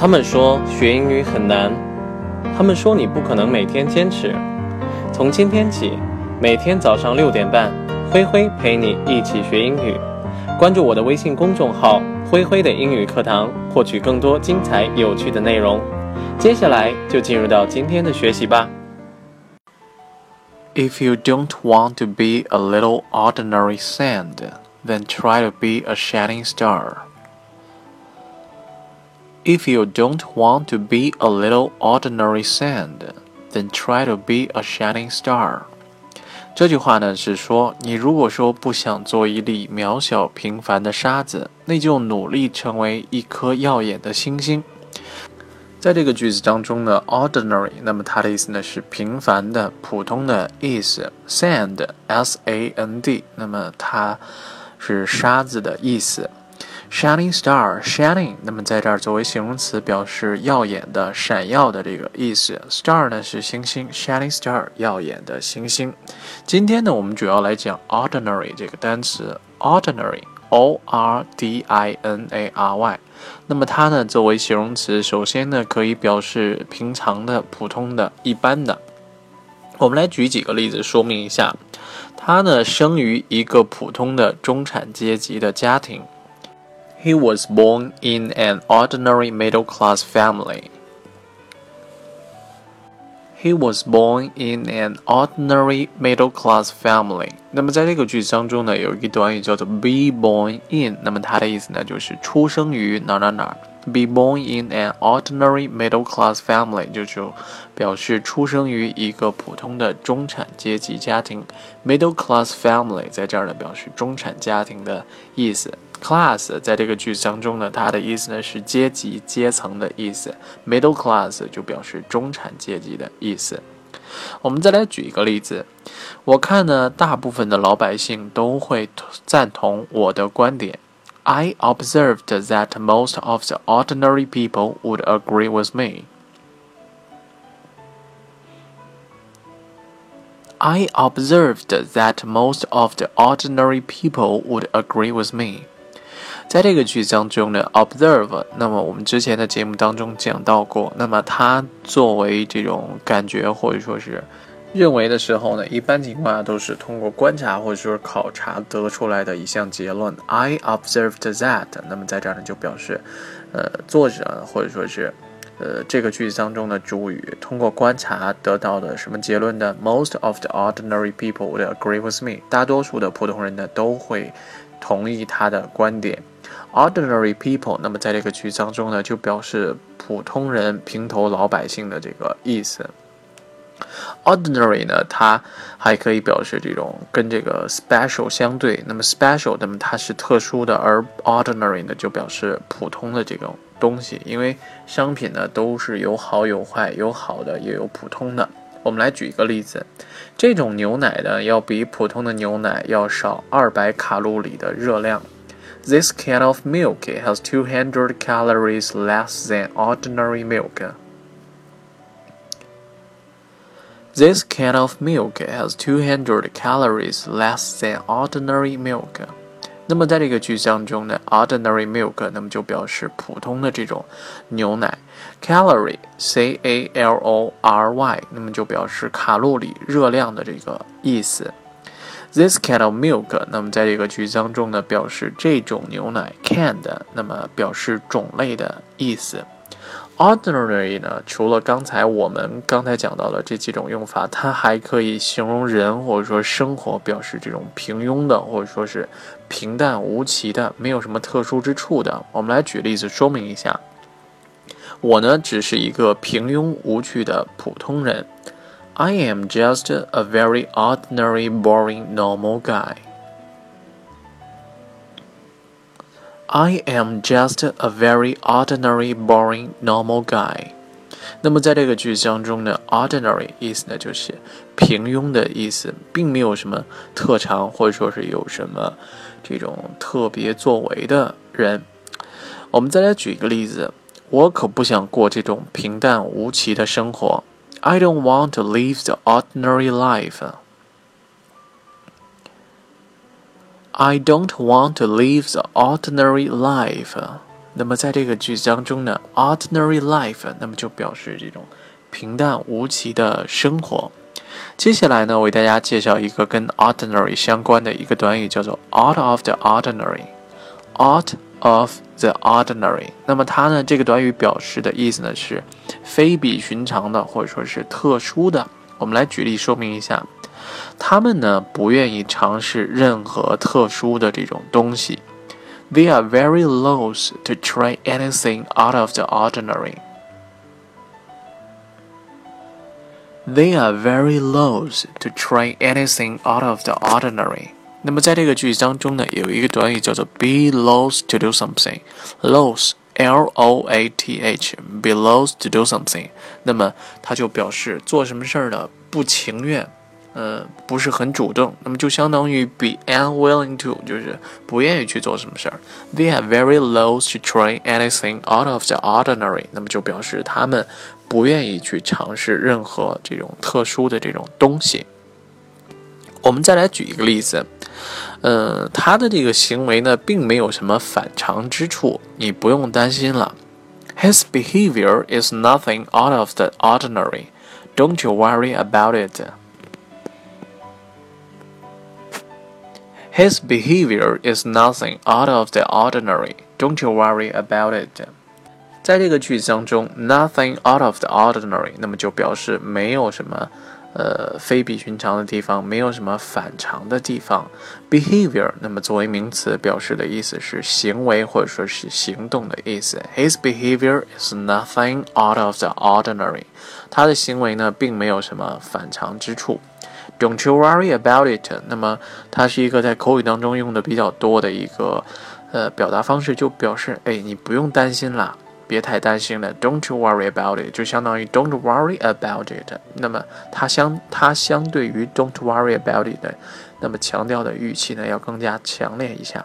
他们说学英语很难，他们说你不可能每天坚持。从今天起，每天早上六点半，灰灰陪你一起学英语。关注我的微信公众号“灰灰的英语课堂”，获取更多精彩有趣的内容。接下来就进入到今天的学习吧。If you don't want to be a little ordinary sand, then try to be a shining star. If you don't want to be a little ordinary sand, then try to be a shining star. 这句话呢是说，你如果说不想做一粒渺小平凡的沙子，那就努力成为一颗耀眼的星星。在这个句子当中呢，ordinary，那么它的意思呢是平凡的、普通的意思。sand，s-a-n-d，那么它是沙子的意思。Shining star, shining，那么在这儿作为形容词，表示耀眼的、闪耀的这个意思。Star 呢是星星，shining star，耀眼的星星。今天呢，我们主要来讲 ordinary 这个单词，ordinary，o r d i n a r y。那么它呢作为形容词，首先呢可以表示平常的、普通的、一般的。我们来举几个例子说明一下。他呢生于一个普通的中产阶级的家庭。He was born in an ordinary middle class family. He was born in an ordinary middle class family. 那么在这个句子当中呢，有一个短语叫做 be born in。那么它的意思呢，就是出生于哪哪哪。 Be born in an ordinary middle class family 就就表示出生于一个普通的中产阶级家庭。Middle class family 在这儿呢，表示中产家庭的意思。Class 在这个句子当中呢，它的意思呢是阶级、阶层的意思。Middle class 就表示中产阶级的意思。我们再来举一个例子，我看呢，大部分的老百姓都会赞同我的观点。I observed that most of the ordinary people would agree with me. I observed that most of the ordinary people would agree with me. 在这个句子当中呢，observe，那么我们之前的节目当中讲到过，那么它作为这种感觉或者说是 认为的时候呢，一般情况下都是通过观察或者说考察得出来的一项结论。I observed that，那么在这儿呢就表示，呃，作者或者说是，呃，这个句子当中的主语通过观察得到的什么结论的？Most of the ordinary people would agree with me，大多数的普通人呢都会同意他的观点。Ordinary people，那么在这个句子当中呢，就表示普通人、平头老百姓的这个意思。Ordinary 呢，它还可以表示这种跟这个 special 相对。那么 special，那么它是特殊的，而 ordinary 呢，就表示普通的这种东西。因为商品呢，都是有好有坏，有好的也有普通的。我们来举一个例子，这种牛奶呢，要比普通的牛奶要少二百卡路里的热量。This can of milk has 200 calories less than ordinary milk. This can of milk has 200 calories less than ordinary milk. 那么在这个句子当中呢，ordinary milk 那么就表示普通的这种牛奶，calorie c a l o r y 那么就表示卡路里、热量的这个意思。This can of milk，那么在这个句子当中呢，表示这种牛奶 can 的，那么表示种类的意思。Ordinary 呢，除了刚才我们刚才讲到的这几种用法，它还可以形容人或者说生活，表示这种平庸的或者说是平淡无奇的，没有什么特殊之处的。我们来举例子说明一下。我呢，只是一个平庸无趣的普通人。I am just a very ordinary, boring, normal guy. I am just a very ordinary, boring, normal guy. 那么在这个句子当中呢，ordinary 意思呢就是平庸的意思，并没有什么特长或者说是有什么这种特别作为的人。我们再来举一个例子，我可不想过这种平淡无奇的生活。I don't want to live the ordinary life. I don't want to live the ordinary life. 那么在这个句子当中呢，ordinary life，那么就表示这种平淡无奇的生活。接下来呢，为大家介绍一个跟 ordinary 相关的一个短语，叫做 out of the ordinary。out of the ordinary。那么它呢，这个短语表示的意思呢是非比寻常的，或者说是特殊的。我们来举例说明一下，他们呢不愿意尝试任何特殊的这种东西。They are very loath to try anything out of the ordinary. They are very loath to try anything out of the ordinary. 那么在这个句子当中呢，有一个短语叫做 be loath to do something。loath L O A T H，be loath to do something。那么它就表示做什么事儿呢不情愿， 呃，不是很主动。那么就相当于 be unwilling to，就是不愿意去做什么事儿。They are very loath to try anything out of the ordinary。那么就表示他们不愿意去尝试任何这种特殊的这种东西。我们再来举一个例子，呃，他的这个行为呢，并没有什么反常之处，你不用担心了。His behavior is nothing out of the ordinary. Don't you worry about it. His behavior is nothing out of the ordinary. Don't you worry about it. 在这个句子当中，nothing out of the ordinary，那么就表示没有什么。呃，非比寻常的地方，没有什么反常的地方。Behavior，那么作为名词表示的意思是行为或者说是行动的意思。His behavior is nothing out of the ordinary。他的行为呢，并没有什么反常之处。Don't you worry about it。那么它是一个在口语当中用的比较多的一个呃表达方式，就表示哎，你不用担心啦。别太担心了，Don't you worry about it，就相当于 Don't worry about it。那么它相它相对于 Don't worry about it，那么强调的语气呢要更加强烈一下，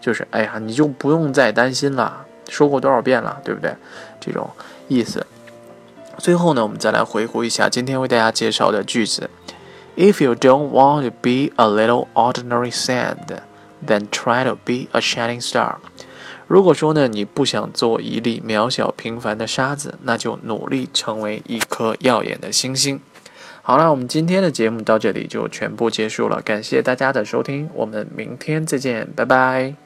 就是哎呀，你就不用再担心了，说过多少遍了，对不对？这种意思。最后呢，我们再来回顾一下今天为大家介绍的句子：If you don't want to be a little ordinary sand，then try to be a shining star。如果说呢，你不想做一粒渺小平凡的沙子，那就努力成为一颗耀眼的星星。好了，我们今天的节目到这里就全部结束了，感谢大家的收听，我们明天再见，拜拜。